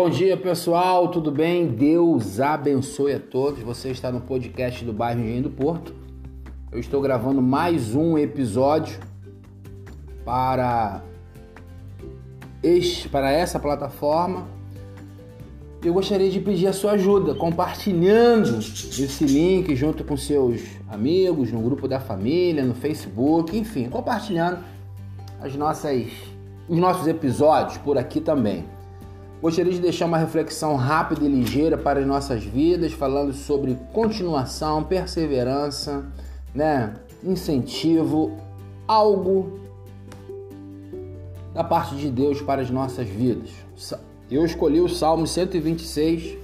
Bom dia, pessoal, tudo bem? Deus abençoe a todos. Você está no podcast do bairro Engenho do Porto. Eu estou gravando mais um episódio para, este, para essa plataforma. Eu gostaria de pedir a sua ajuda, compartilhando esse link junto com seus amigos, no grupo da família, no Facebook, enfim, compartilhando as nossas, os nossos episódios por aqui também. Gostaria de deixar uma reflexão rápida e ligeira para as nossas vidas, falando sobre continuação, perseverança, né? incentivo, algo da parte de Deus para as nossas vidas. Eu escolhi o Salmo 126,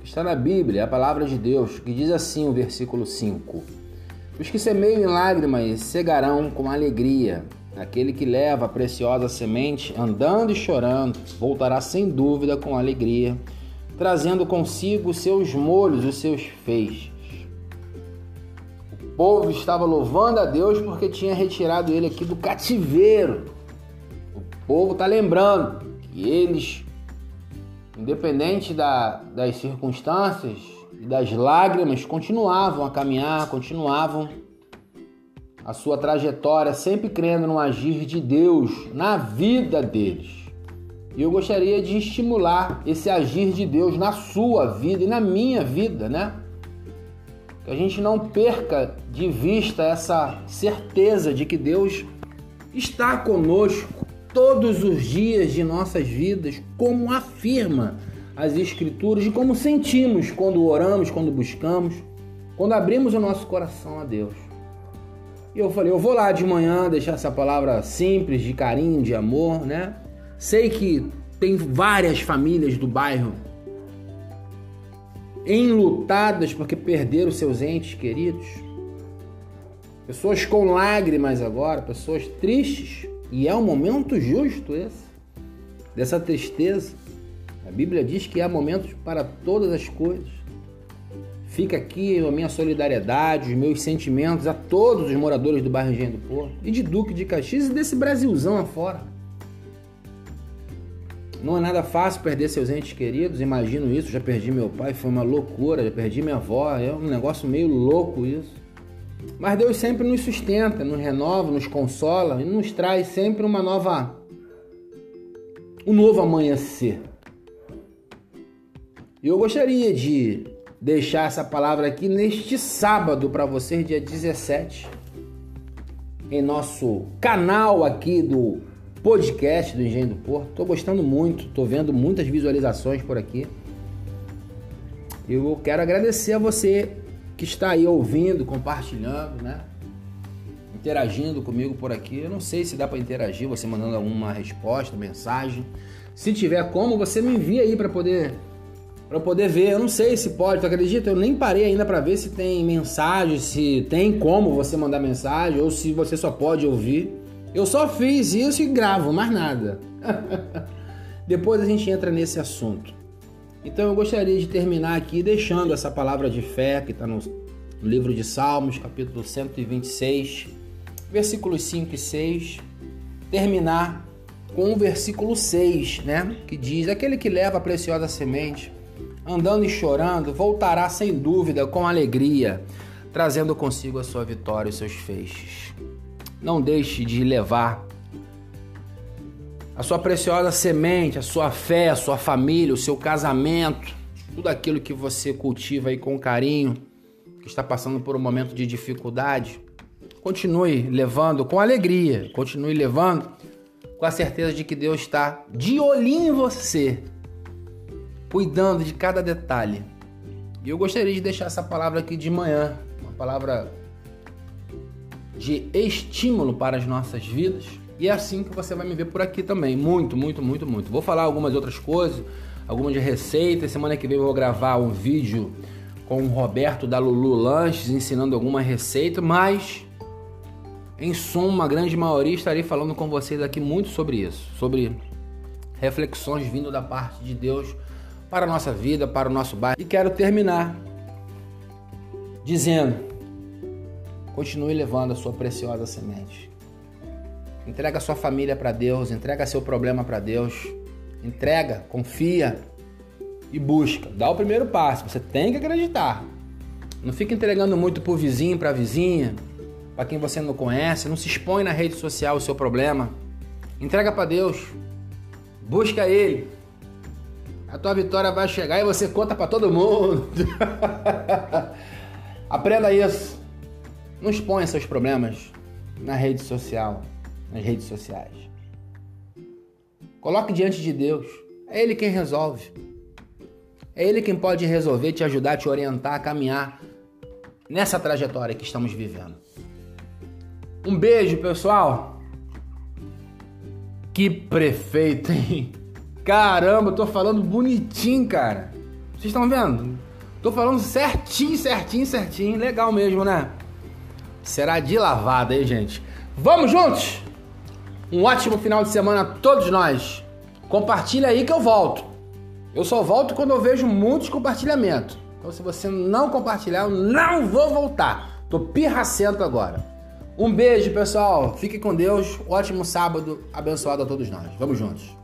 que está na Bíblia, é a palavra de Deus, que diz assim o versículo 5: Os que semeiam em lágrimas cegarão com alegria. Aquele que leva a preciosa semente, andando e chorando, voltará sem dúvida com alegria, trazendo consigo os seus molhos, os seus feixes. O povo estava louvando a Deus porque tinha retirado ele aqui do cativeiro. O povo está lembrando que eles, independente da, das circunstâncias e das lágrimas, continuavam a caminhar, continuavam a sua trajetória, sempre crendo no agir de Deus na vida deles. E eu gostaria de estimular esse agir de Deus na sua vida e na minha vida, né? Que a gente não perca de vista essa certeza de que Deus está conosco todos os dias de nossas vidas, como afirma as Escrituras e como sentimos quando oramos, quando buscamos, quando abrimos o nosso coração a Deus. E eu falei, eu vou lá de manhã deixar essa palavra simples, de carinho, de amor, né? Sei que tem várias famílias do bairro enlutadas porque perderam seus entes queridos. Pessoas com lágrimas agora, pessoas tristes. E é um momento justo esse, dessa tristeza. A Bíblia diz que há momentos para todas as coisas. Fica aqui a minha solidariedade, os meus sentimentos a todos os moradores do bairro Engenho do Porto e de Duque de Caxias e desse Brasilzão afora. Não é nada fácil perder seus entes queridos, imagino isso. Já perdi meu pai, foi uma loucura. Já perdi minha avó, é um negócio meio louco isso. Mas Deus sempre nos sustenta, nos renova, nos consola e nos traz sempre uma nova. um novo amanhecer. E eu gostaria de deixar essa palavra aqui neste sábado para vocês, dia 17, em nosso canal aqui do podcast do Engenho do Porto. Estou gostando muito, estou vendo muitas visualizações por aqui. Eu quero agradecer a você que está aí ouvindo, compartilhando, né? Interagindo comigo por aqui. Eu não sei se dá para interagir, você mandando alguma resposta, mensagem. Se tiver como, você me envia aí para poder para poder ver. Eu não sei se pode, tu acredita? Eu nem parei ainda para ver se tem mensagem, se tem como você mandar mensagem ou se você só pode ouvir. Eu só fiz isso e gravo, mais nada. Depois a gente entra nesse assunto. Então eu gostaria de terminar aqui deixando essa palavra de fé que está no livro de Salmos, capítulo 126, versículos 5 e 6. Terminar com o versículo 6, né? Que diz: Aquele que leva a preciosa semente andando e chorando, voltará sem dúvida com alegria, trazendo consigo a sua vitória e seus feixes. Não deixe de levar a sua preciosa semente, a sua fé, a sua família, o seu casamento, tudo aquilo que você cultiva aí com carinho, que está passando por um momento de dificuldade. Continue levando com alegria, continue levando com a certeza de que Deus está de olhinho em você cuidando de cada detalhe. E eu gostaria de deixar essa palavra aqui de manhã, uma palavra de estímulo para as nossas vidas. E é assim que você vai me ver por aqui também. Muito, muito, muito, muito. Vou falar algumas outras coisas, algumas receitas. Semana que vem eu vou gravar um vídeo com o Roberto da Lulu Lanches ensinando alguma receita, mas em suma, a grande maioria estarei falando com vocês aqui muito sobre isso, sobre reflexões vindo da parte de Deus para a nossa vida, para o nosso bairro. E quero terminar dizendo: continue levando a sua preciosa semente. Entrega sua família para Deus, entrega seu problema para Deus. Entrega, confia e busca. Dá o primeiro passo. Você tem que acreditar. Não fica entregando muito pro vizinho, pra vizinha, para quem você não conhece. Não se expõe na rede social o seu problema. Entrega para Deus. Busca Ele. A tua vitória vai chegar e você conta para todo mundo. Aprenda isso. Não exponha seus problemas na rede social, nas redes sociais. Coloque diante de Deus. É Ele quem resolve. É Ele quem pode resolver, te ajudar, te orientar a caminhar nessa trajetória que estamos vivendo. Um beijo, pessoal. Que prefeito, hein? Caramba, eu tô falando bonitinho, cara. Vocês estão vendo? Tô falando certinho, certinho, certinho. Legal mesmo, né? Será de lavada aí, gente. Vamos juntos? Um ótimo final de semana a todos nós. Compartilha aí que eu volto. Eu só volto quando eu vejo muitos compartilhamentos. Então se você não compartilhar, eu não vou voltar. Tô pirracento agora. Um beijo, pessoal. Fique com Deus. Ótimo sábado abençoado a todos nós. Vamos juntos.